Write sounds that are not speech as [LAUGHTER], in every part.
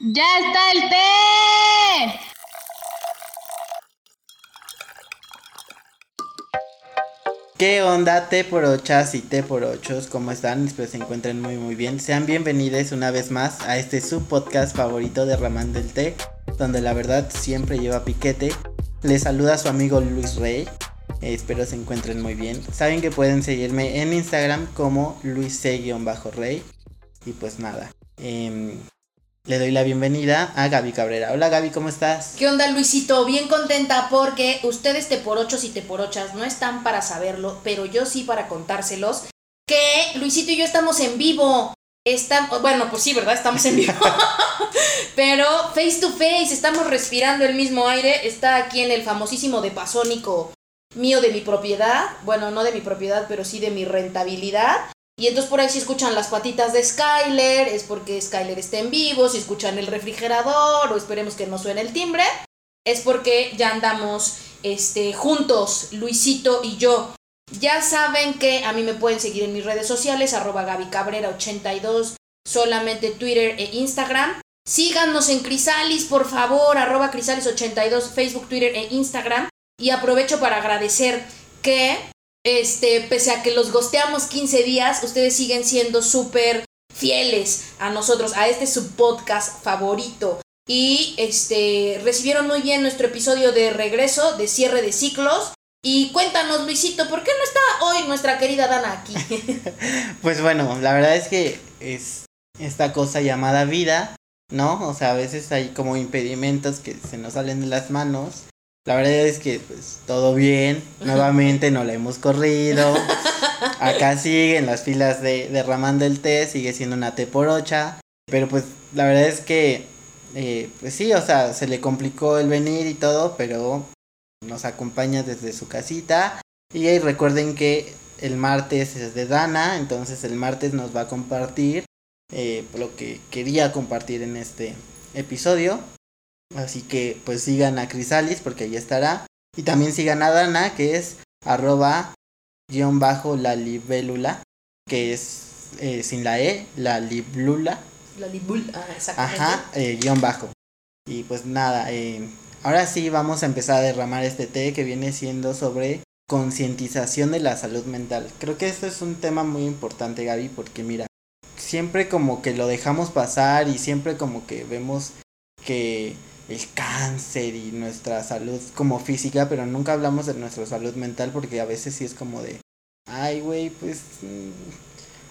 ¡Ya está el té! ¿Qué onda, T por ochas y T por ochos? ¿Cómo están? Espero se encuentren muy muy bien. Sean bienvenidos una vez más a este subpodcast favorito de Ramán del Té, donde la verdad siempre lleva piquete. Les saluda su amigo Luis Rey. Eh, espero se encuentren muy bien. Saben que pueden seguirme en Instagram como luis-rey. Y pues nada. em, le doy la bienvenida a Gaby Cabrera. Hola Gaby, ¿cómo estás? ¿Qué onda Luisito? Bien contenta porque ustedes te por ochos y te por ochas no están para saberlo, pero yo sí para contárselos que Luisito y yo estamos en vivo. Estamos, bueno, pues sí, ¿verdad? Estamos en vivo. [LAUGHS] [LAUGHS] pero face to face, estamos respirando el mismo aire. Está aquí en el famosísimo de Pasónico mío de mi propiedad. Bueno, no de mi propiedad, pero sí de mi rentabilidad. Y entonces por ahí si escuchan las patitas de Skyler, es porque Skyler está en vivo, si escuchan el refrigerador o esperemos que no suene el timbre, es porque ya andamos este, juntos, Luisito y yo. Ya saben que a mí me pueden seguir en mis redes sociales, arroba Gaby Cabrera 82, solamente Twitter e Instagram. Síganos en Crisalis, por favor, arroba Crisalis 82, Facebook, Twitter e Instagram. Y aprovecho para agradecer que este, pese a que los gosteamos 15 días, ustedes siguen siendo súper fieles a nosotros, a este su podcast favorito. Y este, recibieron muy bien nuestro episodio de regreso, de cierre de ciclos. Y cuéntanos, Luisito, ¿por qué no está hoy nuestra querida Dana aquí? [LAUGHS] Pues bueno, la verdad es que es esta cosa llamada vida, ¿no? O sea, a veces hay como impedimentos que se nos salen de las manos. La verdad es que pues todo bien, nuevamente no la hemos corrido. [LAUGHS] Acá siguen las filas de, de Ramán del Té, sigue siendo una T por ocha. Pero pues la verdad es que, eh, pues sí, o sea, se le complicó el venir y todo, pero nos acompaña desde su casita. Y ahí recuerden que el martes es de Dana, entonces el martes nos va a compartir eh, lo que quería compartir en este episodio. Así que pues sigan a Crisalis porque ahí estará. Y también sigan a Dana que es arroba guion bajo la libélula, que es eh, sin la E, la liblula. La libul, ah, exactamente. Ajá, eh, guion bajo. Y pues nada, eh, ahora sí vamos a empezar a derramar este té que viene siendo sobre concientización de la salud mental. Creo que esto es un tema muy importante, Gaby, porque mira, siempre como que lo dejamos pasar y siempre como que vemos que el cáncer y nuestra salud como física, pero nunca hablamos de nuestra salud mental porque a veces sí es como de, ay, güey, pues, mm,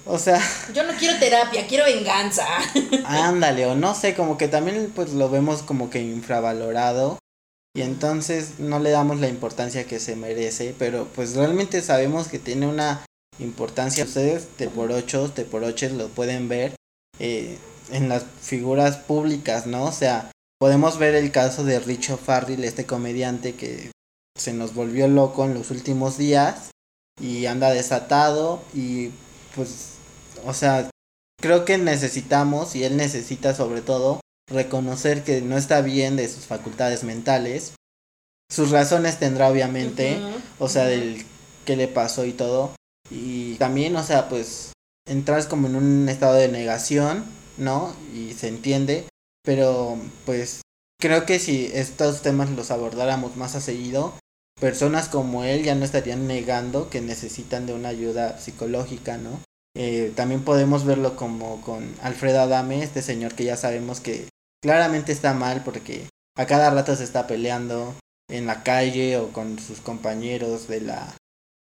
o sea, [LAUGHS] Yo no quiero terapia, quiero venganza. [LAUGHS] ándale, o no sé, como que también pues lo vemos como que infravalorado y entonces no le damos la importancia que se merece, pero pues realmente sabemos que tiene una importancia. Ustedes de por ocho, de por ocho lo pueden ver eh, en las figuras públicas, ¿no? O sea, podemos ver el caso de Richo Farrell, este comediante que se nos volvió loco en los últimos días y anda desatado y pues, o sea, creo que necesitamos y él necesita sobre todo reconocer que no está bien de sus facultades mentales. Sus razones tendrá obviamente, o sea, del qué le pasó y todo. Y también, o sea, pues entras como en un estado de negación, ¿no? Y se entiende, pero pues creo que si estos temas los abordáramos más a seguido, personas como él ya no estarían negando que necesitan de una ayuda psicológica, ¿no? Eh, también podemos verlo como con Alfredo Adame, este señor que ya sabemos que claramente está mal porque a cada rato se está peleando en la calle o con sus compañeros de la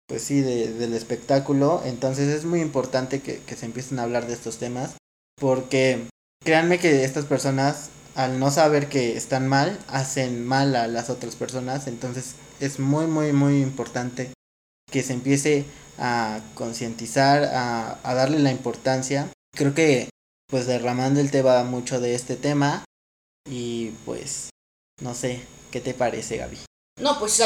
pues sí de- del espectáculo entonces es muy importante que, que se empiecen a hablar de estos temas porque créanme que estas personas al no saber que están mal hacen mal a las otras personas. Entonces es muy muy muy importante que se empiece a concientizar a, a darle la importancia. Creo que pues derramando el té va mucho de este tema. Y pues no sé qué te parece Gaby No, pues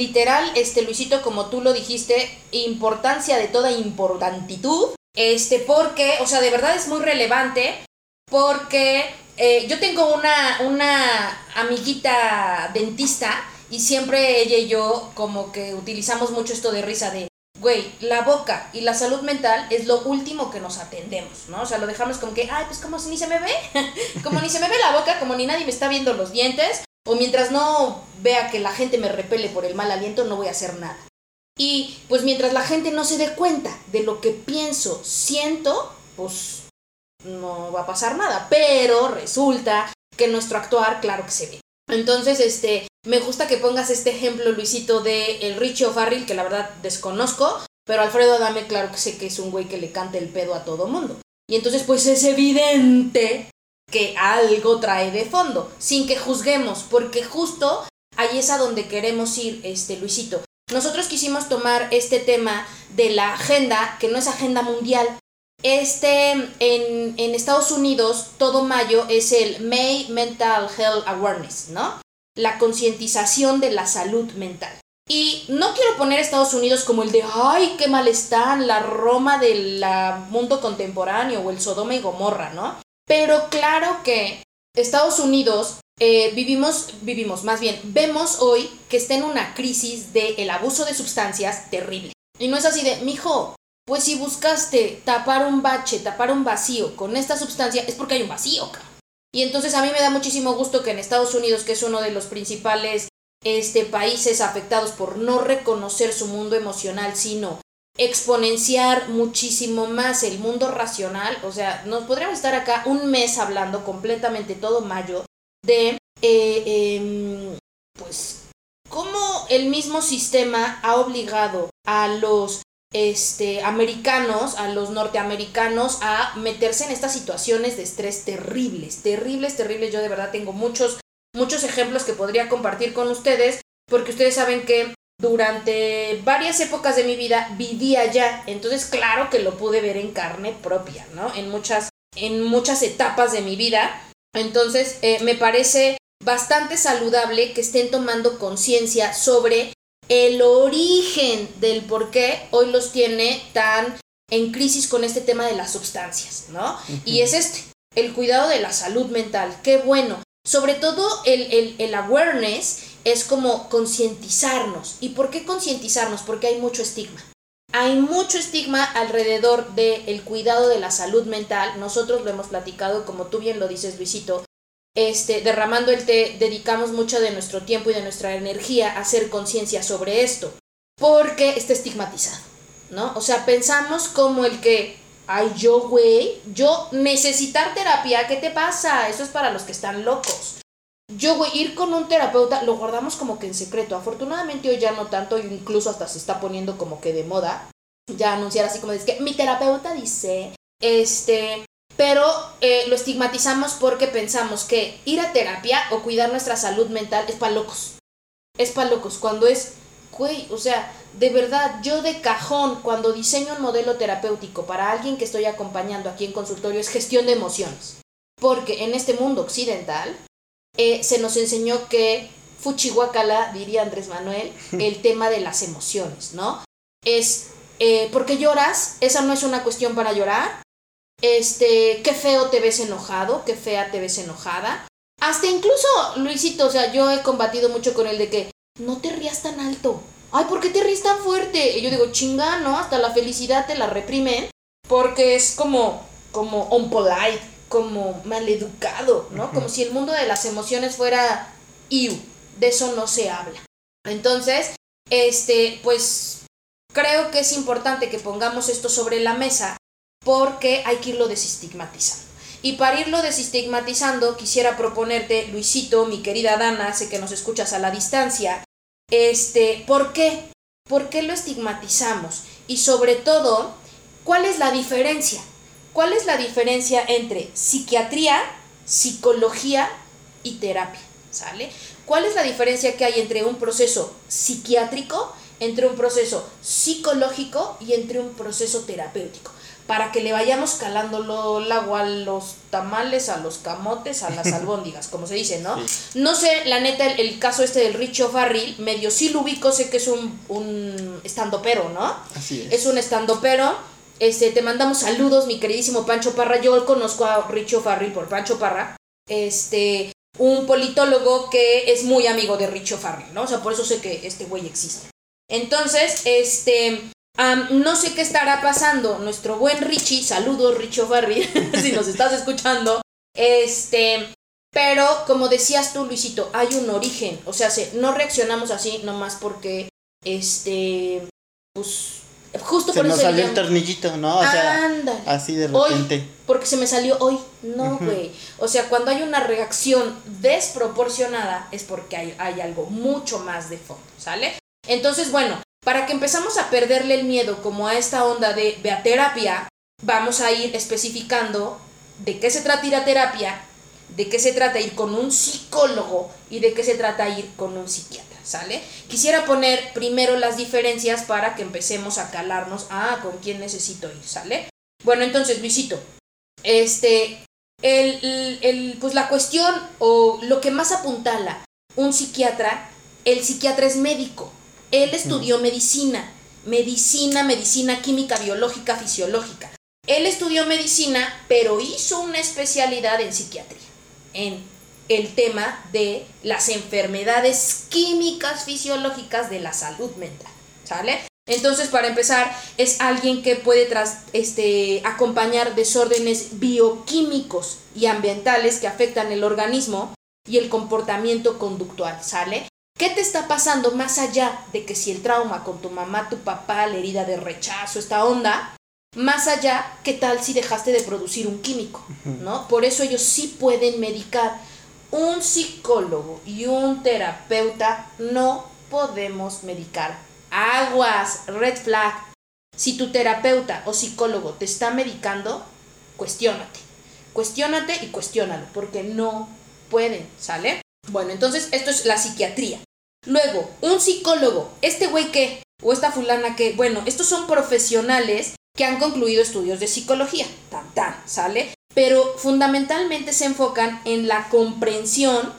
literal, este Luisito, como tú lo dijiste, importancia de toda importantitud, este, porque, o sea, de verdad es muy relevante, porque eh, yo tengo una, una amiguita dentista y siempre ella y yo como que utilizamos mucho esto de risa de, güey, la boca y la salud mental es lo último que nos atendemos, ¿no? O sea, lo dejamos como que, ay, pues como si ni se me ve, [LAUGHS] como ni se me ve la boca, como ni nadie me está viendo los dientes, o mientras no vea que la gente me repele por el mal aliento, no voy a hacer nada. Y pues mientras la gente no se dé cuenta de lo que pienso, siento, pues no va a pasar nada. Pero resulta que nuestro actuar, claro que se ve. Entonces, este, me gusta que pongas este ejemplo, Luisito, de el Richie O'Farrill, que la verdad desconozco, pero Alfredo Adame, claro que sé que es un güey que le canta el pedo a todo mundo. Y entonces, pues es evidente que algo trae de fondo, sin que juzguemos, porque justo ahí es a donde queremos ir, este, Luisito. Nosotros quisimos tomar este tema de la agenda, que no es agenda mundial, este, en, en, Estados Unidos, todo mayo es el May Mental Health Awareness, ¿no? La concientización de la salud mental. Y no quiero poner Estados Unidos como el de, ay, qué mal están, la Roma del mundo contemporáneo o el Sodoma y Gomorra, ¿no? Pero claro que Estados Unidos eh, vivimos, vivimos, más bien, vemos hoy que está en una crisis del el abuso de sustancias terrible. Y no es así de, mijo, pues si buscaste tapar un bache, tapar un vacío con esta sustancia, es porque hay un vacío, Y entonces a mí me da muchísimo gusto que en Estados Unidos, que es uno de los principales este, países afectados por no reconocer su mundo emocional, sino exponenciar muchísimo más el mundo racional, o sea, nos podríamos estar acá un mes hablando completamente todo mayo de, eh, em, pues, cómo el mismo sistema ha obligado a los este, americanos, a los norteamericanos, a meterse en estas situaciones de estrés terribles, terribles, terribles. Yo de verdad tengo muchos, muchos ejemplos que podría compartir con ustedes, porque ustedes saben que durante varias épocas de mi vida vivía allá, entonces claro que lo pude ver en carne propia, ¿no? En muchas, en muchas etapas de mi vida. Entonces eh, me parece bastante saludable que estén tomando conciencia sobre el origen del por qué hoy los tiene tan en crisis con este tema de las sustancias, ¿no? Y es este, el cuidado de la salud mental, qué bueno. Sobre todo el, el, awareness es como concientizarnos. ¿Y por qué concientizarnos? Porque hay mucho estigma. Hay mucho estigma alrededor del cuidado de la salud mental. Nosotros lo hemos platicado, como tú bien lo dices, Luisito, este, derramando el té, dedicamos mucho de nuestro tiempo y de nuestra energía a hacer conciencia sobre esto, porque está estigmatizado, ¿no? O sea, pensamos como el que, ay, yo, güey, yo necesitar terapia, ¿qué te pasa? Eso es para los que están locos. Yo, güey, ir con un terapeuta lo guardamos como que en secreto. Afortunadamente hoy ya no tanto, incluso hasta se está poniendo como que de moda. Ya anunciar así como es que mi terapeuta dice, este, pero eh, lo estigmatizamos porque pensamos que ir a terapia o cuidar nuestra salud mental es para locos. Es para locos, cuando es, güey, o sea, de verdad, yo de cajón, cuando diseño un modelo terapéutico para alguien que estoy acompañando aquí en consultorio, es gestión de emociones. Porque en este mundo occidental eh, se nos enseñó que Fuchihuacala, diría Andrés Manuel, [LAUGHS] el tema de las emociones, ¿no? Es, eh, porque lloras, esa no es una cuestión para llorar, este, qué feo te ves enojado, qué fea te ves enojada. Hasta incluso, Luisito, o sea, yo he combatido mucho con el de que no te rías tan alto. Ay, ¿por qué te ríes tan fuerte? Y yo digo, chinga, ¿no? Hasta la felicidad te la reprimen porque es como, como unpolite, como maleducado, ¿no? Como si el mundo de las emociones fuera iu. De eso no se habla. Entonces, este, pues creo que es importante que pongamos esto sobre la mesa porque hay que irlo desestigmatizando. Y para irlo desestigmatizando, quisiera proponerte, Luisito, mi querida Dana, sé que nos escuchas a la distancia, este, ¿por qué? ¿Por qué lo estigmatizamos? Y sobre todo, ¿cuál es la diferencia? ¿Cuál es la diferencia entre psiquiatría, psicología y terapia? ¿Sale? ¿Cuál es la diferencia que hay entre un proceso psiquiátrico, entre un proceso psicológico y entre un proceso terapéutico? Para que le vayamos calando el agua a los tamales, a los camotes, a las [LAUGHS] albóndigas, como se dice, ¿no? No sé, la neta, el, caso este del Richo Farril, medio sí lo ubico, sé que es un, un estandopero, ¿no? Así es. Es un estandopero. Este, te mandamos saludos, mi queridísimo Pancho Parra. Yo conozco a Richo Farril por Pancho Parra. Este, un politólogo que es muy amigo de Richo Farril, ¿no? O sea, por eso sé que este güey existe. Entonces, este, No sé qué estará pasando. Nuestro buen Richie, saludos Richo Farri, [LAUGHS] si nos estás escuchando. Este, pero como decías tú, Luisito, hay un origen. O sea, se- no reaccionamos así nomás porque, este, pues, justo Se por nos eso. salió el tornillito, ¿no? O sea, Ándale. así de Hoy, repente. porque se me salió hoy. No, güey. O sea, cuando hay una reacción desproporcionada es porque hay, hay algo mucho más de fondo, ¿sale? Entonces, bueno, para que empezamos a perderle el miedo como a esta onda de ve a terapia, vamos a ir especificando de qué se trata ir a terapia, de qué se trata ir con un psicólogo y de qué se trata ir con un psiquiatra, ¿sale? Quisiera poner primero las diferencias para que empecemos a calarnos, ah, con quién necesito ir, ¿sale? Bueno, entonces, Luisito, este, el- el- pues la cuestión o lo que más apuntala un psiquiatra, el psiquiatra es médico, él estudió medicina, medicina, medicina química, biológica, fisiológica. Él estudió medicina, pero hizo una especialidad en psiquiatría, en el tema de las enfermedades químicas fisiológicas de la salud mental, ¿sale? Entonces, para empezar, es alguien que puede tras, este, acompañar desórdenes bioquímicos y ambientales que afectan el organismo y el comportamiento conductual, ¿sale? ¿Qué te está pasando más allá de que si el trauma con tu mamá, tu papá, la herida de rechazo, esta onda? Más allá, ¿qué tal si dejaste de producir un químico? ¿No? Por eso ellos sí pueden medicar. Un psicólogo y un terapeuta no podemos medicar. Aguas, red flag. Si tu terapeuta o psicólogo te está medicando, cuestiónate. Cuestiónate y cuestiónalo, porque no pueden, ¿sale? Bueno, entonces esto es la psiquiatría. Luego, un psicólogo, este güey que, o esta fulana que, bueno, estos son profesionales que han concluido estudios de psicología, tan tan, ¿sale? Pero fundamentalmente se enfocan en la comprensión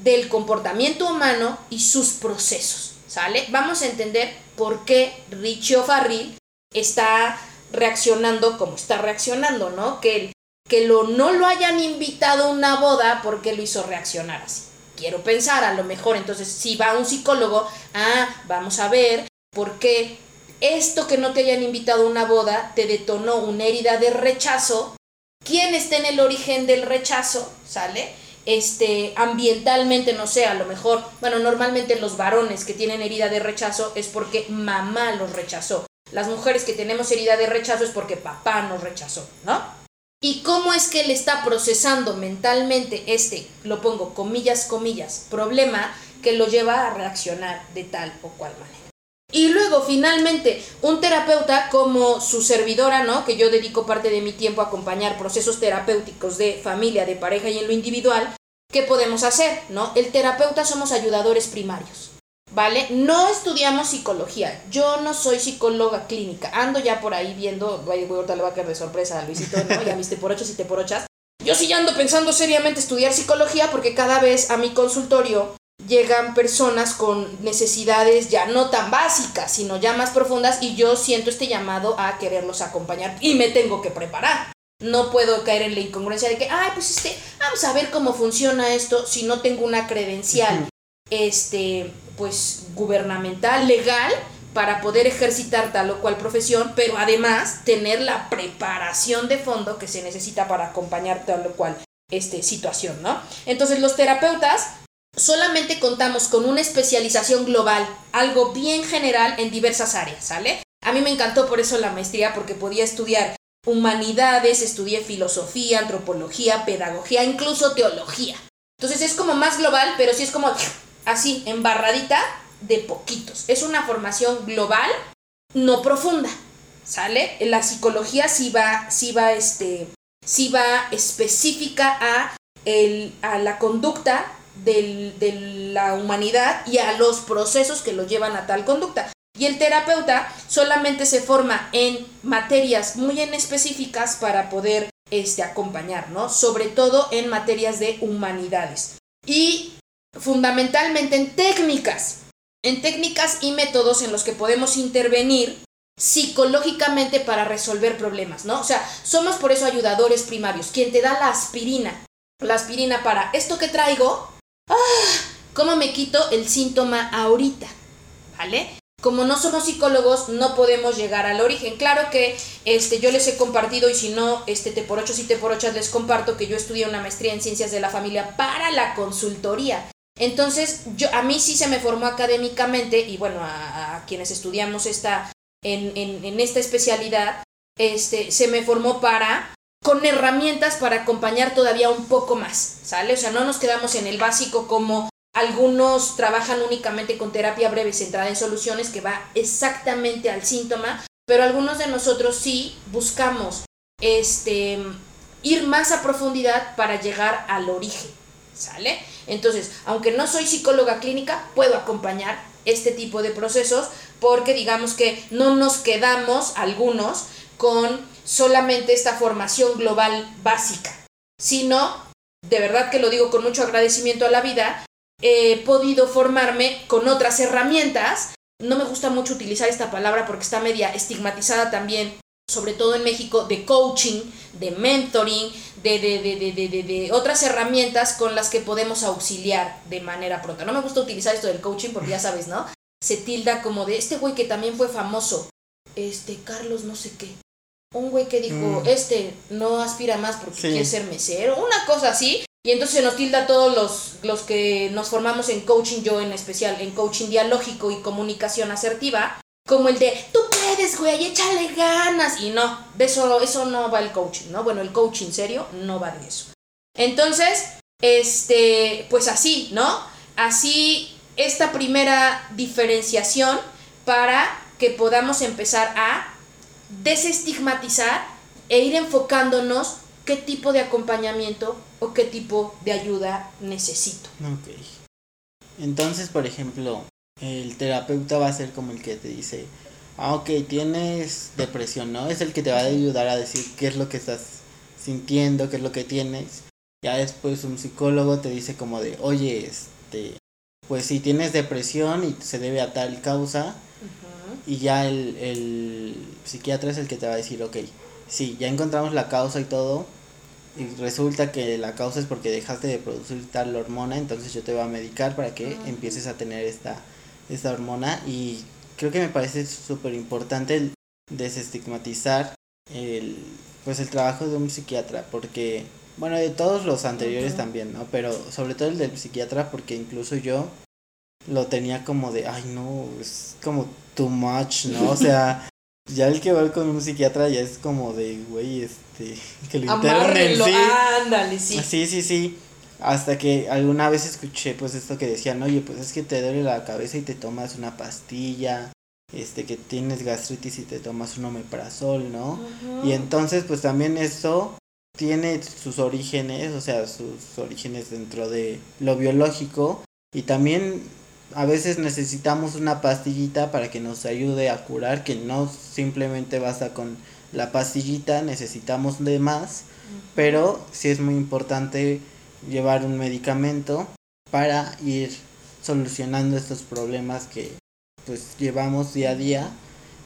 del comportamiento humano y sus procesos, ¿sale? Vamos a entender por qué Richie O'Farrill está reaccionando como está reaccionando, ¿no? Que, que lo, no lo hayan invitado a una boda porque lo hizo reaccionar así. Quiero pensar, a lo mejor, entonces, si va un psicólogo, ah, vamos a ver por qué esto que no te hayan invitado a una boda te detonó una herida de rechazo. ¿Quién está en el origen del rechazo? ¿Sale? Este, ambientalmente, no sé, a lo mejor, bueno, normalmente los varones que tienen herida de rechazo es porque mamá los rechazó. Las mujeres que tenemos herida de rechazo es porque papá nos rechazó, ¿no? ¿Y cómo es que él está procesando mentalmente este, lo pongo comillas, comillas, problema que lo lleva a reaccionar de tal o cual manera? Y luego, finalmente, un terapeuta como su servidora, ¿no? Que yo dedico parte de mi tiempo a acompañar procesos terapéuticos de familia, de pareja y en lo individual, ¿qué podemos hacer, no? El terapeuta somos ayudadores primarios, ¿vale? No estudiamos psicología. Yo no soy psicóloga clínica. Ando ya por ahí viendo, güey, ahorita le va a caer de sorpresa a Luisito, ¿no? Ya viste por ochos y te por ochas. Yo sí ya ando pensando seriamente estudiar psicología porque cada vez a mi consultorio llegan personas con necesidades ya no tan básicas, sino ya más profundas y yo siento este llamado a quererlos acompañar y me tengo que preparar. No puedo caer en la incongruencia de que, ay, pues este, vamos a ver cómo funciona esto si no tengo una credencial, este, pues gubernamental, legal, para poder ejercitar tal o cual profesión, pero además tener la preparación de fondo que se necesita para acompañar tal o cual este, situación, ¿no? Entonces los terapeutas solamente contamos con una especialización global, algo bien general en diversas áreas, ¿sale? A mí me encantó por eso la maestría, porque podía estudiar humanidades, estudié filosofía, antropología, pedagogía, incluso teología. Entonces es como más global, pero sí es como así, embarradita de poquitos. Es una formación global, no profunda, ¿sale? La psicología sí va, va, este, va específica a, el, a la conducta del, de la humanidad y a los procesos que lo llevan a tal conducta. Y el terapeuta solamente se forma en materias muy específicas para poder este, acompañar, ¿no? Sobre todo en materias de humanidades. Y fundamentalmente en técnicas, en técnicas y métodos en los que podemos intervenir psicológicamente para resolver problemas, ¿no? O sea, somos por eso ayudadores primarios, quien te da la aspirina, la aspirina para esto que traigo, ¡ah! ¿cómo me quito el síntoma ahorita? ¿Vale? como no somos psicólogos, no podemos llegar al origen. Claro que este, yo les he compartido, y si no, este, te por ocho y te por ocho les comparto que yo estudié una maestría en ciencias de la familia para la consultoría. Entonces, yo, a mí sí se me formó académicamente, y bueno, a, quienes estudiamos esta, en, en, en, esta especialidad, este, se me formó para, con herramientas para acompañar todavía un poco más, ¿sale? O sea, no nos quedamos en el básico como algunos trabajan únicamente con terapia breve centrada en soluciones que va exactamente al síntoma, pero algunos de nosotros sí buscamos este, ir más a profundidad para llegar al origen, ¿sale? Entonces, aunque no soy psicóloga clínica, puedo acompañar este tipo de procesos porque digamos que no nos quedamos algunos con solamente esta formación global básica, sino, de verdad que lo digo con mucho agradecimiento a la vida, he podido formarme con otras herramientas. No me gusta mucho utilizar esta palabra porque está media estigmatizada también, sobre todo en México, de coaching, de mentoring, de, de, de, de, otras herramientas con las que podemos auxiliar de manera pronta. No me gusta utilizar esto del coaching porque ya sabes, ¿no? Se tilda como de este güey que también fue famoso, este Carlos no sé qué. Un güey que dijo, mm. este no aspira más porque quiere ser mesero, una cosa así. Y entonces se nos tilda a todos los, los que nos formamos en coaching, yo en especial, en coaching dialógico y comunicación asertiva, como el de, tú puedes, güey, échale ganas. Y no, eso, eso no va el coaching, ¿no? Bueno, el coaching serio no va de eso. Entonces, este, pues así, ¿no? Así, esta primera diferenciación para que podamos empezar a desestigmatizar e ir enfocándonos qué tipo de acompañamiento o qué tipo de ayuda necesito. Ok. Entonces, por ejemplo, el terapeuta va a ser como el que te dice, ah, ok, tienes depresión, ¿no? Es el que te va a ayudar a decir qué es lo que estás sintiendo, qué es lo que tienes. Ya después un psicólogo te dice como de, oye, este, pues si tienes depresión y se debe a tal causa, y ya el, el psiquiatra es el que te va a decir, ok, sí, ya encontramos la causa y todo, y resulta que la causa es porque dejaste de producir tal hormona, entonces yo te voy a medicar para que empieces a tener esta, esta hormona y creo que me parece súper importante desestigmatizar el, pues el trabajo de un psiquiatra porque, bueno, de todos los anteriores también, ¿no? Pero sobre todo el del psiquiatra porque incluso yo lo tenía como de, ay no, es como too much, ¿no? O sea, [LAUGHS] ya el que va con un psiquiatra ya es como de, güey, este, que lo internen, sí. Ándale, sí. Sí, sí, sí. Hasta que alguna vez escuché pues esto que decían, oye, pues es que te duele la cabeza y te tomas una pastilla, este, que tienes gastritis y te tomas un omeprazol, ¿no? Y entonces pues también esto tiene sus orígenes, o sea, sus orígenes dentro de lo biológico. Y también a veces necesitamos una pastillita para que nos ayude a curar, que no simplemente basta con la pastillita, necesitamos de más, pero sí es muy importante llevar un medicamento para ir solucionando estos problemas que pues llevamos día a día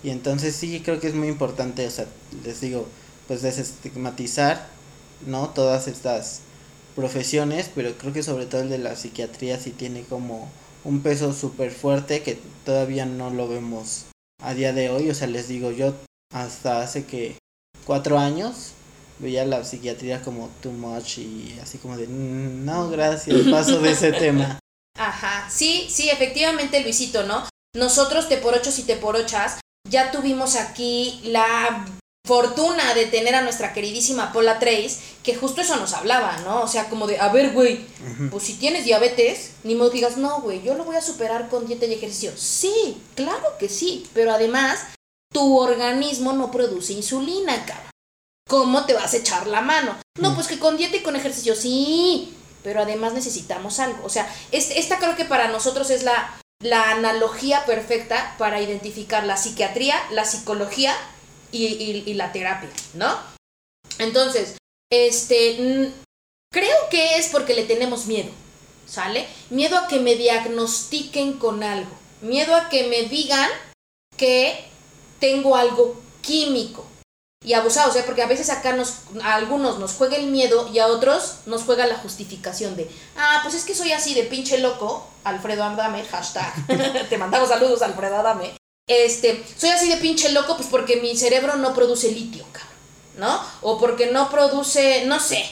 y entonces sí creo que es muy importante, o sea, les digo, pues desestigmatizar, ¿no? Todas estas profesiones, pero creo que sobre todo el de la psiquiatría sí tiene como un peso súper fuerte que todavía no lo vemos a día de hoy. O sea, les digo, yo hasta hace que cuatro años veía la psiquiatría como too much y así como de, mm, no, gracias, paso de ese tema. [LAUGHS] Ajá, sí, sí, efectivamente, Luisito, ¿no? Nosotros, te por ocho y te por ochas, ya tuvimos aquí la fortuna de tener a nuestra queridísima Paula Trace, que justo eso nos hablaba, ¿no? O sea, como de, a ver, güey, pues si tienes diabetes, ni modo digas, no, güey, yo lo voy a superar con dieta y ejercicio. Sí, claro que sí, pero además, tu organismo no produce insulina, cara. ¿Cómo te vas a echar la mano? No, pues que con dieta y con ejercicio, sí, pero además necesitamos algo. O sea, esta creo que para nosotros es la, la analogía perfecta para identificar la psiquiatría, la psicología y, la terapia, ¿no? Entonces, este, creo que es porque le tenemos miedo, ¿sale? Miedo a que me diagnostiquen con algo, miedo a que me digan que tengo algo químico. Y abusado, o sea, porque a veces acá nos, a algunos nos juega el miedo y a otros nos juega la justificación de, ah, pues es que soy así de pinche loco, Alfredo Adame, hashtag, [LAUGHS] te mandamos saludos Alfredo Adame, Este, soy así de pinche loco, pues porque mi cerebro no produce litio, cabrón, ¿no? O porque no produce, no sé,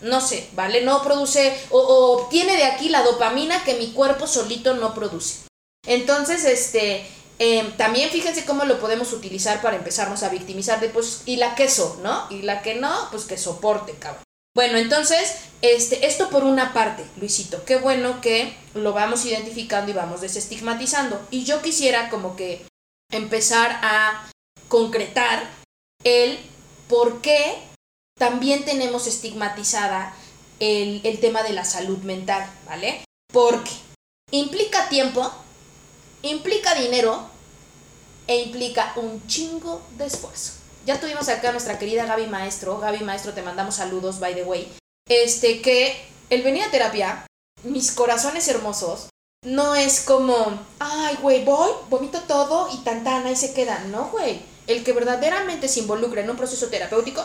no sé, ¿vale? No produce, o, o obtiene de aquí la dopamina que mi cuerpo solito no produce. Entonces, este, eh, también fíjense cómo lo podemos utilizar para empezarnos a victimizar de, pues, y la queso, ¿no? Y la que no, pues que soporte, cabrón. Bueno, entonces, este, esto por una parte, Luisito, qué bueno que lo vamos identificando y vamos desestigmatizando. Y yo quisiera como que empezar a concretar el por qué también tenemos estigmatizada el, el tema de la salud mental, ¿vale? Porque implica tiempo, implica dinero e implica un chingo de esfuerzo. Ya tuvimos acá a nuestra querida Gaby Maestro. Gaby Maestro, te mandamos saludos, by the way. Este, que el venir a terapia, mis corazones hermosos, no es como, ay, güey, voy, vomito todo y tan tan, ahí se queda. No, güey. El que verdaderamente se involucra en un proceso terapéutico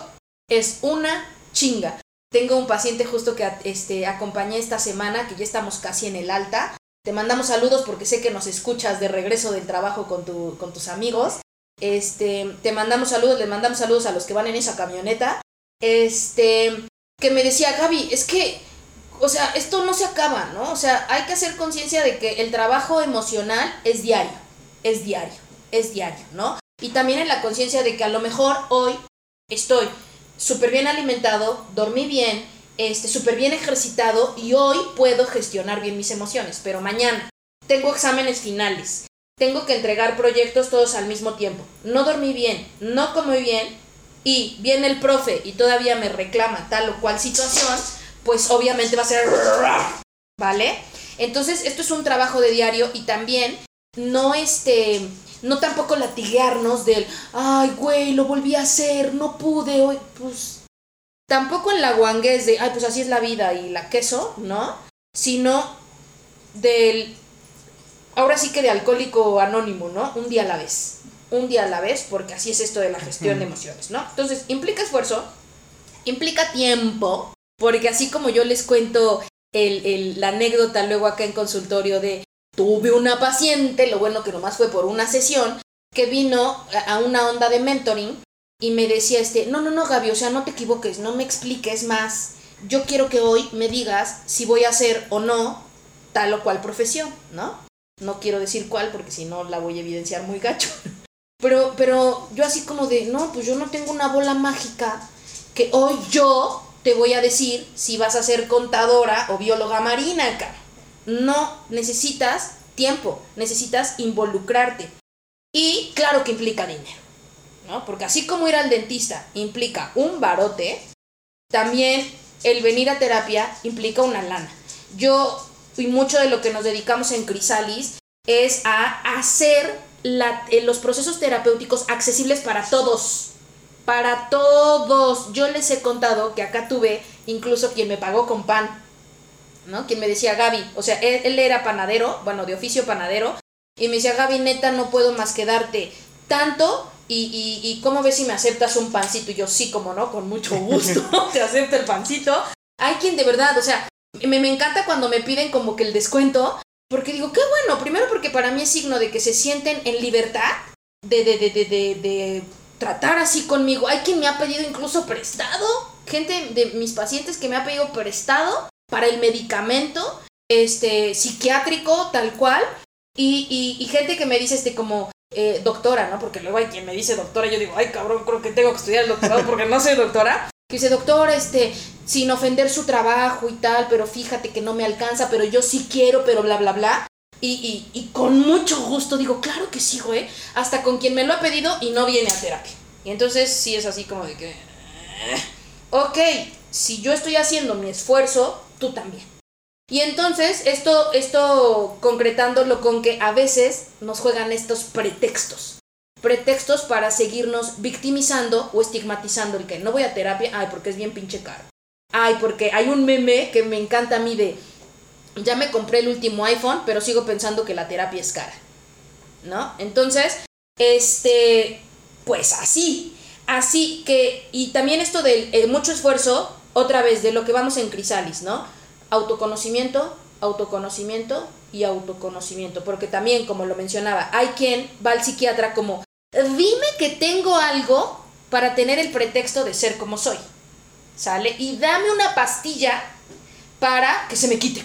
es una chinga. Tengo un paciente justo que este, acompañé esta semana, que ya estamos casi en el alta. Te mandamos saludos porque sé que nos escuchas de regreso del trabajo con, tu, con tus amigos. Este, te mandamos saludos, les mandamos saludos a los que van en esa camioneta. Este, que me decía, Gaby, es que, o sea, esto no se acaba, ¿no? O sea, hay que hacer conciencia de que el trabajo emocional es diario, es diario, es diario, ¿no? Y también en la conciencia de que a lo mejor hoy estoy súper bien alimentado, dormí bien, este, súper bien ejercitado y hoy puedo gestionar bien mis emociones, pero mañana tengo exámenes finales, tengo que entregar proyectos todos al mismo tiempo. No dormí bien, no comí bien y viene el profe y todavía me reclama tal o cual situación, pues obviamente va a ser... [LAUGHS] ¿Vale? Entonces esto es un trabajo de diario y también no este... No tampoco latiguearnos del, ay, güey, lo volví a hacer, no pude, hoy, pues... Tampoco en la guanguez de, ay, pues así es la vida y la queso, ¿no? Sino del, ahora sí que de alcohólico anónimo, ¿no? Un día a la vez. Un día a la vez, porque así es esto de la gestión de emociones, ¿no? Entonces, implica esfuerzo, implica tiempo, porque así como yo les cuento el, el, la anécdota luego acá en consultorio de tuve una paciente, lo bueno que nomás fue por una sesión, que vino a una onda de mentoring y me decía este, no, no, no, Gaby, o sea, no te equivoques, no me expliques más. Yo quiero que hoy me digas si voy a hacer o no tal o cual profesión, ¿no? No quiero decir cuál porque si no la voy a evidenciar muy gacho. [LAUGHS] Pero, pero yo así como de, no, pues yo no tengo una bola mágica que hoy yo te voy a decir si vas a ser contadora o bióloga marina, acá. No, necesitas tiempo, necesitas involucrarte. Y claro que implica dinero, ¿no? Porque así como ir al dentista implica un barote, también el venir a terapia implica una lana. Yo y mucho de lo que nos dedicamos en Crisalis es a hacer eh, los procesos terapéuticos accesibles para todos. Para todos. Yo les he contado que acá tuve incluso quien me pagó con pan. ¿No? Quien me decía Gaby, o sea, él, él era panadero, bueno, de oficio panadero, y me decía, Gaby, neta, no puedo más que darte tanto y, y, y, ¿cómo ves si me aceptas un pancito? Y yo, sí, como no, con mucho gusto, [LAUGHS] te acepto el pancito. Hay quien de verdad, o sea, me, me encanta cuando me piden como que el descuento, porque digo, qué bueno, primero porque para mí es signo de que se sienten en libertad de, de, de, de, de, de tratar así conmigo. Hay quien me ha pedido incluso prestado, gente de mis pacientes que me ha pedido prestado para el medicamento este psiquiátrico tal cual y, y, y gente que me dice este como eh, doctora, ¿no? Porque luego hay quien me dice doctora, yo digo, ay cabrón, creo que tengo que estudiar el doctorado porque no soy doctora. Que dice, doctor, este, sin ofender su trabajo y tal, pero fíjate que no me alcanza, pero yo sí quiero, pero bla, bla, bla. Y, y, y con mucho gusto digo, claro que sí, güey. Hasta con quien me lo ha pedido y no viene a terapia. Y entonces sí es así como de que... Ok, si yo estoy haciendo mi esfuerzo, tú también. Y entonces esto, esto concretándolo con que a veces nos juegan estos pretextos. Pretextos para seguirnos victimizando o estigmatizando el que no voy a terapia, ay, porque es bien pinche caro. Ay, porque hay un meme que me encanta a mí de, ya me compré el último iPhone, pero sigo pensando que la terapia es cara. ¿No? Entonces, este, pues así, así que, y también esto de eh, mucho esfuerzo, otra vez, de lo que vamos en Crisalis, ¿no? Autoconocimiento, autoconocimiento, y autoconocimiento, porque también, como lo mencionaba, hay quien va al psiquiatra como, dime que tengo algo para tener el pretexto de ser como soy, ¿sale? Y dame una pastilla para que se me quite.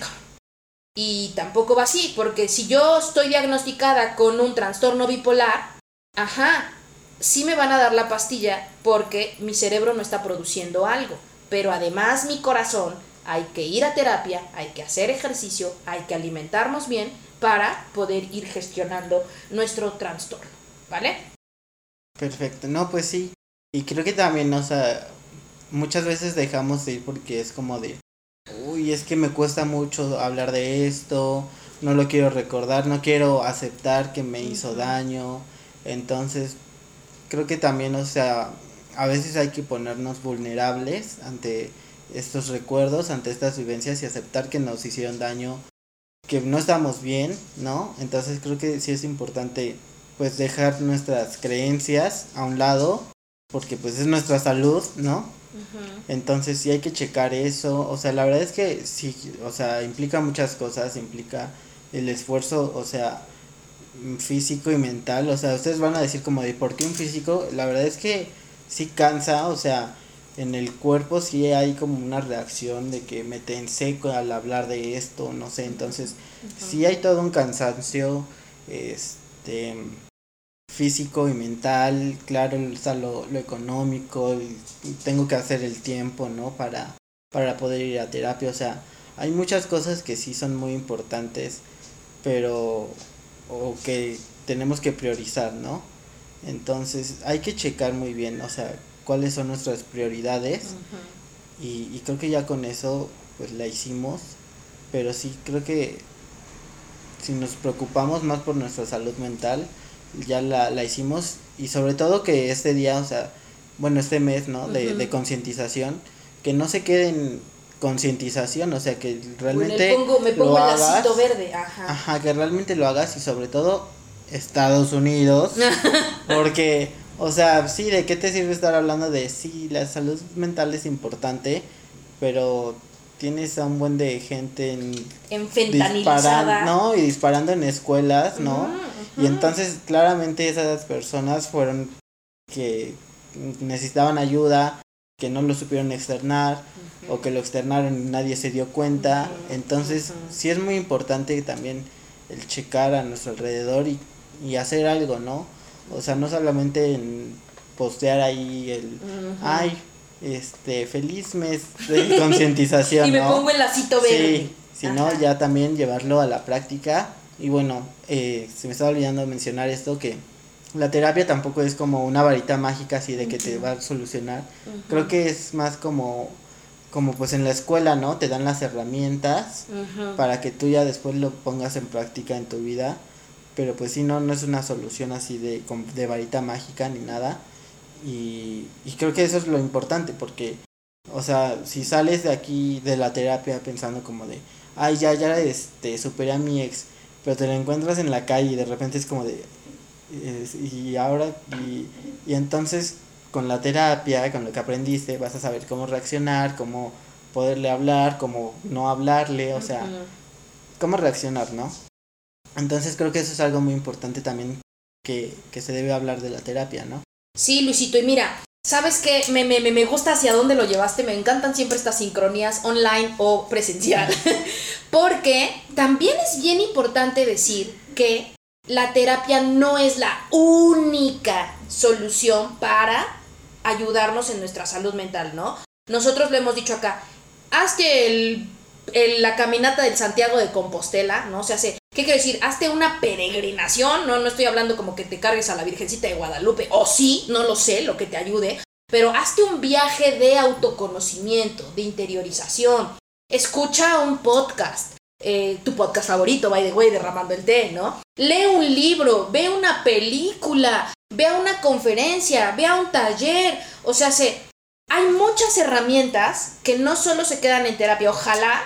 Y tampoco va así, porque si yo estoy diagnosticada con un trastorno bipolar, ajá, sí me van a dar la pastilla porque mi cerebro no está produciendo algo, pero además mi corazón hay que ir a terapia, hay que hacer ejercicio, hay que alimentarnos bien para poder ir gestionando nuestro trastorno, ¿vale? Perfecto, no, pues sí. Y creo que también, o sea, muchas veces dejamos de ir porque es como de, uy, es que me cuesta mucho hablar de esto, no lo quiero recordar, no quiero aceptar que me hizo daño. Entonces, creo que también, o sea, a veces hay que ponernos vulnerables ante estos recuerdos, ante estas vivencias y aceptar que nos hicieron daño, que no estamos bien, ¿no? Entonces creo que sí es importante pues dejar nuestras creencias a un lado, porque pues es nuestra salud, ¿no? Entonces sí hay que checar eso, o sea, la verdad es que sí, o sea, implica muchas cosas, implica el esfuerzo, o sea, físico y mental, o sea, ustedes van a decir como de por qué un físico, la verdad es que sí cansa, o sea, en el cuerpo sí hay como una reacción de que me en seco al hablar de esto, no sé, entonces sí hay todo un cansancio este físico y mental, claro, está lo, lo económico, y tengo que hacer el tiempo, ¿no? Para, para poder ir a terapia, o sea, hay muchas cosas que sí son muy importantes, pero, o que tenemos que priorizar, ¿no? Entonces hay que checar muy bien, o sea, cuáles son nuestras prioridades. Y, y creo que ya con eso pues la hicimos, pero sí creo que si nos preocupamos más por nuestra salud mental, ya la, la hicimos. Y sobre todo que este día, o sea, bueno, este mes, ¿no? De, de concientización, que no se quede en concientización, o sea, que realmente... me pongo, me pongo lo el hagas, verde, ajá. Ajá, que realmente lo hagas y sobre todo Estados Unidos, [LAUGHS] porque, o sea, sí, ¿de qué te sirve estar hablando de sí, la salud mental es importante, pero tienes a un buen de gente en Enfentanilizada. disparando, ¿no? Y disparando en escuelas, ¿no? Y entonces claramente esas personas fueron que necesitaban ayuda, que no lo supieron externar o que lo externaron y nadie se dio cuenta. Entonces sí es muy importante también el checar a nuestro alrededor y, y hacer algo, ¿no? O sea, no solamente en postear ahí el, ay, este, feliz mes de [LAUGHS] concientización, Y me ¿no? pongo el lacito verde. Sí, si no, Ajá. ya también llevarlo a la práctica. Y bueno, eh, se me estaba olvidando mencionar esto, que la terapia tampoco es como una varita mágica así de que te va a solucionar. Creo que es más como, como pues en la escuela, ¿no? Te dan las herramientas para que tú ya después lo pongas en práctica en tu vida. Pero pues sí, no, no es una solución así de, de varita mágica ni nada. Y, y creo que eso es lo importante porque, o sea, si sales de aquí de la terapia pensando como de, ay, ya, ya, este, superé a mi ex, pero te lo encuentras en la calle y de repente es como de, es- y ahora, y, y entonces con la terapia, con lo que aprendiste, vas a saber cómo reaccionar, cómo poderle hablar, cómo no hablarle, o sea, cómo reaccionar, ¿no? Entonces creo que eso es algo muy importante también que, que se debe hablar de la terapia, ¿no? Sí, Luisito, y mira, ¿sabes qué? Me, me, me- gusta hacia dónde lo llevaste, me encantan siempre estas sincronías online o presencial, [LAUGHS] porque también es bien importante decir que la terapia no es la única solución para ayudarnos en nuestra salud mental, ¿no? Nosotros le hemos dicho acá, hazte el, la caminata del Santiago de Compostela, ¿no? Se hace, ¿qué quiero decir? Hazte una peregrinación, ¿no? No estoy hablando como que te cargues a la Virgencita de Guadalupe, o sí, no lo sé, lo que te ayude, pero hazte un viaje de autoconocimiento, de interiorización. Escucha un podcast, eh, tu podcast favorito, by the way, derramando el té, ¿no? Lee un libro, ve una película, ve a una conferencia, ve a un taller, o sea, se, hay muchas herramientas que no solo se quedan en terapia, ojalá,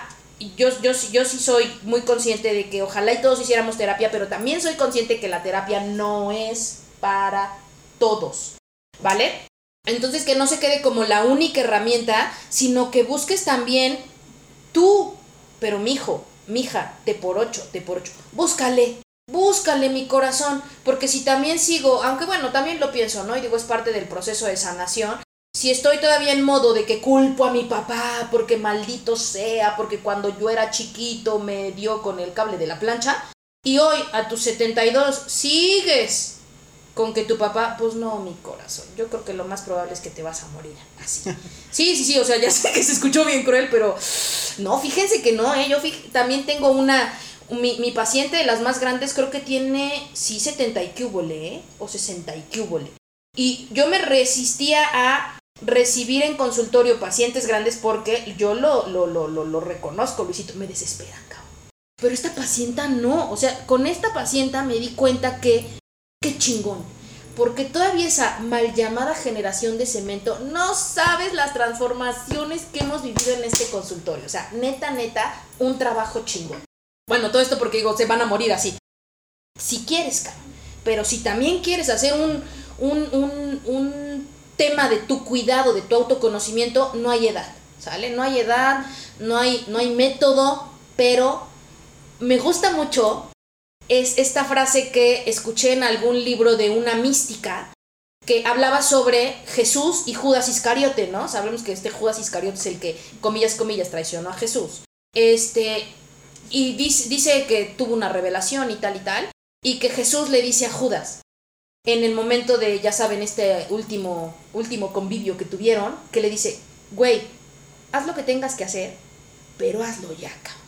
yo, yo, sí- soy muy consciente de que ojalá y todos hiciéramos terapia, pero también soy consciente que la terapia no es para todos, ¿vale? Entonces que no se quede como la única herramienta, sino que busques también tú, pero mijo, mija, te por ocho, te por ocho. Búscale, búscale mi corazón, porque si también sigo, aunque bueno, también lo pienso, ¿no? Y digo, es parte del proceso de sanación. Si estoy todavía en modo de que culpo a mi papá porque maldito sea, porque cuando yo era chiquito me dio con el cable de la plancha, y hoy a tus 72 sigues con que tu papá, pues no, mi corazón. Yo creo que lo más probable es que te vas a morir así. [LAUGHS] Sí, sí, sí, o sea, ya sé que se escuchó bien cruel, pero no, fíjense que no, ¿eh? Yo también tengo una, mi, mi, paciente de las más grandes creo que tiene, sí, 70 y cúbole, ¿eh? O 60 y cúbole. Y yo me resistía a recibir en consultorio pacientes grandes porque yo lo, lo, lo, lo, reconozco, Luisito, me desesperan, cabrón. Pero esta pacienta no, o sea, con esta pacienta me di cuenta que, qué chingón, porque todavía esa mal llamada generación de cemento, no sabes las transformaciones que hemos vivido en este consultorio, o sea, neta, neta, un trabajo chingón. Bueno, todo esto porque digo, se van a morir así. Si quieres, cabrón, pero si también quieres hacer un, un, un, un tema de tu cuidado, de tu autoconocimiento, no hay edad, ¿sale? No hay edad, no hay, no hay método, pero me gusta mucho es esta frase que escuché en algún libro de una mística que hablaba sobre Jesús y Judas Iscariote, ¿no? Sabemos que este Judas Iscariote es el que, comillas, comillas, traicionó a Jesús. Este, y dice, dice que tuvo una revelación y tal y tal, y que Jesús le dice a Judas, en el momento de, ya saben, este último, último convivio que tuvieron, que le dice, güey, haz lo que tengas que hacer, pero hazlo ya, cabrón.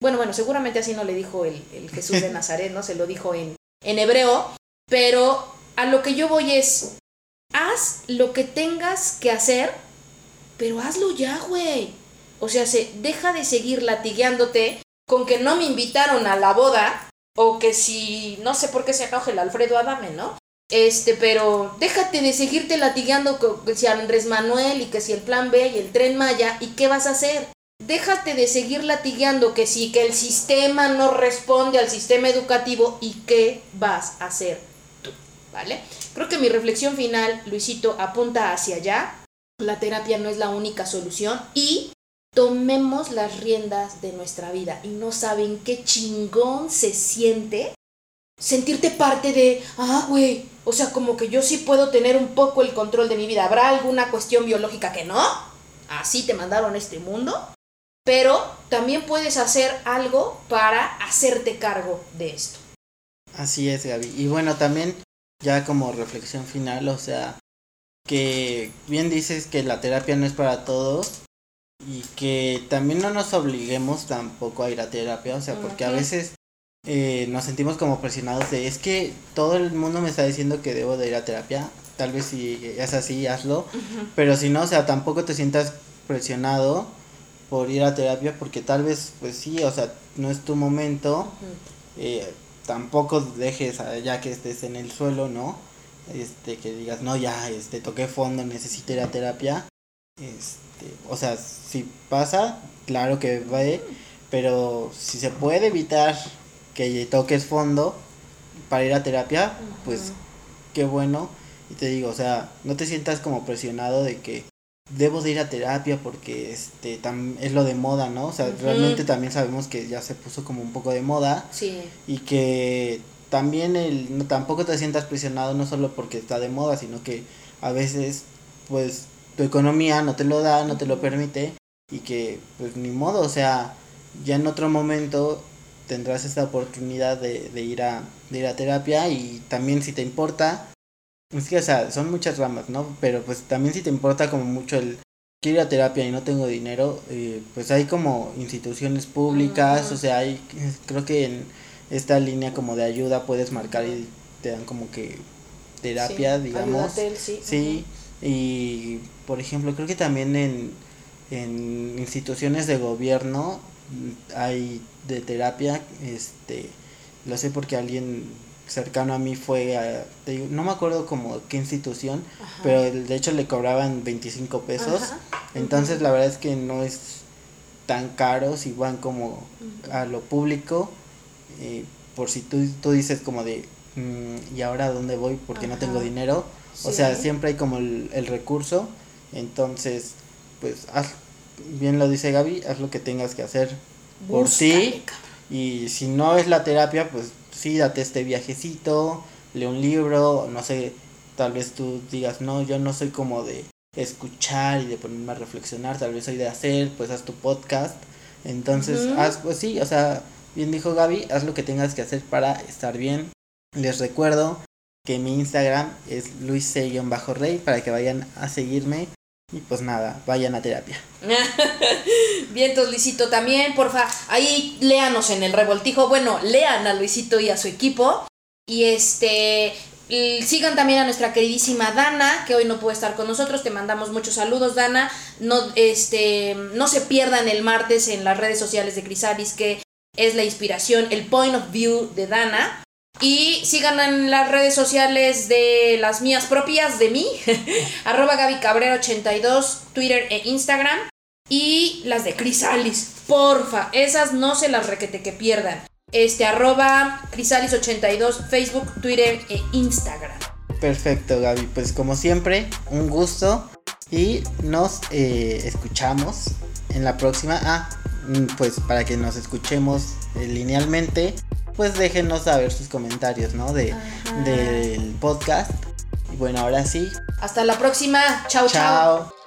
Bueno, bueno, seguramente así no le dijo el, el Jesús de [LAUGHS] Nazaret, ¿no? Se lo dijo en, en hebreo, pero a lo que yo voy es, haz lo que tengas que hacer, pero hazlo ya, güey. O sea, se deja de seguir latigueándote con que no me invitaron a la boda, o que si, no sé por qué se enoja el Alfredo Adame, ¿no? Este, pero déjate de seguirte latigando que si Andrés Manuel y que si el plan B y el tren Maya, ¿y qué vas a hacer? déjate de seguir latigueando que sí, que el sistema no responde al sistema educativo y qué vas a hacer tú, ¿vale? Creo que mi reflexión final, Luisito, apunta hacia allá. La terapia no es la única solución y tomemos las riendas de nuestra vida y no saben qué chingón se siente sentirte parte de, ah, güey, o sea, como que yo sí puedo tener un poco el control de mi vida. ¿Habrá alguna cuestión biológica que no? Así te mandaron a este mundo pero también puedes hacer algo para hacerte cargo de esto. Así es, Gaby. Y bueno, también ya como reflexión final, o sea, que bien dices que la terapia no es para todos y que también no nos obliguemos tampoco a ir a terapia, o sea, porque a veces eh, nos sentimos como presionados de es que todo el mundo me está diciendo que debo de ir a terapia, tal vez si es así, hazlo, pero si no, o sea, tampoco te sientas presionado por ir a terapia porque tal vez, pues sí, o sea, no es tu momento, eh, tampoco dejes ya que estés en el suelo, ¿no? Este, que digas, no, ya, este, toqué fondo, necesito ir a terapia. Este, o sea, si pasa, claro que va, pero si se puede evitar que toques fondo para ir a terapia, pues qué bueno. Y te digo, o sea, no te sientas como presionado de que debo de ir a terapia porque este es lo de moda, ¿no? O sea, realmente también sabemos que ya se puso como un poco de moda. Sí. Y que también el no, tampoco te sientas presionado no solo porque está de moda, sino que a veces pues tu economía no te lo da, no te lo permite y que pues ni modo, o sea, ya en otro momento tendrás esta oportunidad de, de ir a de ir a terapia y también si te importa es que, o sea, son muchas ramas, ¿no? Pero pues también si te importa como mucho el quiero ir a terapia y no tengo dinero, eh, pues hay como instituciones públicas, o sea, hay, creo que en esta línea como de ayuda puedes marcar y te dan como que terapia, digamos. sí. sí y por ejemplo, creo que también en, en instituciones de gobierno hay de terapia, este, lo sé porque alguien cercano a mí fue, a, no me acuerdo como qué institución, pero de hecho le cobraban 25 pesos. Entonces la verdad es que no es tan caro si van como a lo público. Eh, por si tú, tú dices como de, mm, ¿y ahora dónde voy? Porque no tengo dinero. O sea, siempre hay como el, el recurso. Entonces, pues haz, bien lo dice Gaby, haz lo que tengas que hacer por ti. Y si no es la terapia, pues sí, date este viajecito, lee un libro, no sé, tal vez tú digas, no, yo no soy como de escuchar y de ponerme a reflexionar, tal vez soy de hacer, pues haz tu podcast. Entonces, haz, pues sí, o sea, bien dijo Gaby, haz lo que tengas que hacer para estar bien. Les recuerdo que mi Instagram es luis-rey para que vayan a seguirme y pues nada, vayan a terapia. [LAUGHS] Vientos, Luisito, también, porfa. Ahí léanos en el revoltijo. Bueno, lean a Luisito y a su equipo. Y este. Sigan también a nuestra queridísima Dana, que hoy no puede estar con nosotros. Te mandamos muchos saludos, Dana. No, este, no se pierdan el martes en las redes sociales de Crisalis, que es la inspiración, el point of view de Dana. Y sigan en las redes sociales de las mías propias, de mí, [LAUGHS] arroba Gaby Cabrera 82, Twitter e Instagram. Y las de Crisalis, porfa, esas no se las requete que pierdan. Este, arroba Crisalis82, Facebook, Twitter e Instagram. Perfecto, Gaby. Pues como siempre, un gusto. Y nos eh, escuchamos en la próxima. Ah, mm, pues para que nos escuchemos eh, linealmente, pues déjenos saber sus comentarios, ¿no? De, Ajá. del podcast. Y bueno, ahora sí. Hasta la próxima. Chau, chau. Chao.